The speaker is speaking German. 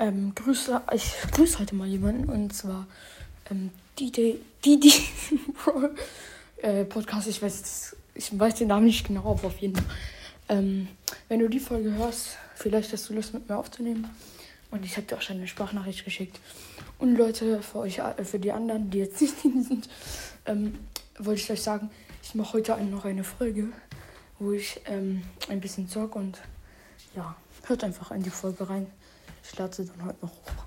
Ähm, grüße, ich grüße heute mal jemanden und zwar ähm, DJ, DJ äh, Podcast. Ich weiß, ich weiß den Namen nicht genau, aber auf jeden Fall. Ähm, wenn du die Folge hörst, vielleicht hast du Lust mit mir aufzunehmen. Und ich habe dir auch schon eine Sprachnachricht geschickt. Und Leute, für euch, äh, für die anderen, die jetzt nicht sind, ähm, wollte ich euch sagen, ich mache heute noch eine Folge, wo ich ähm, ein bisschen zocke und ja, hört einfach in die Folge rein. Ich lade sie dann heute noch hoch.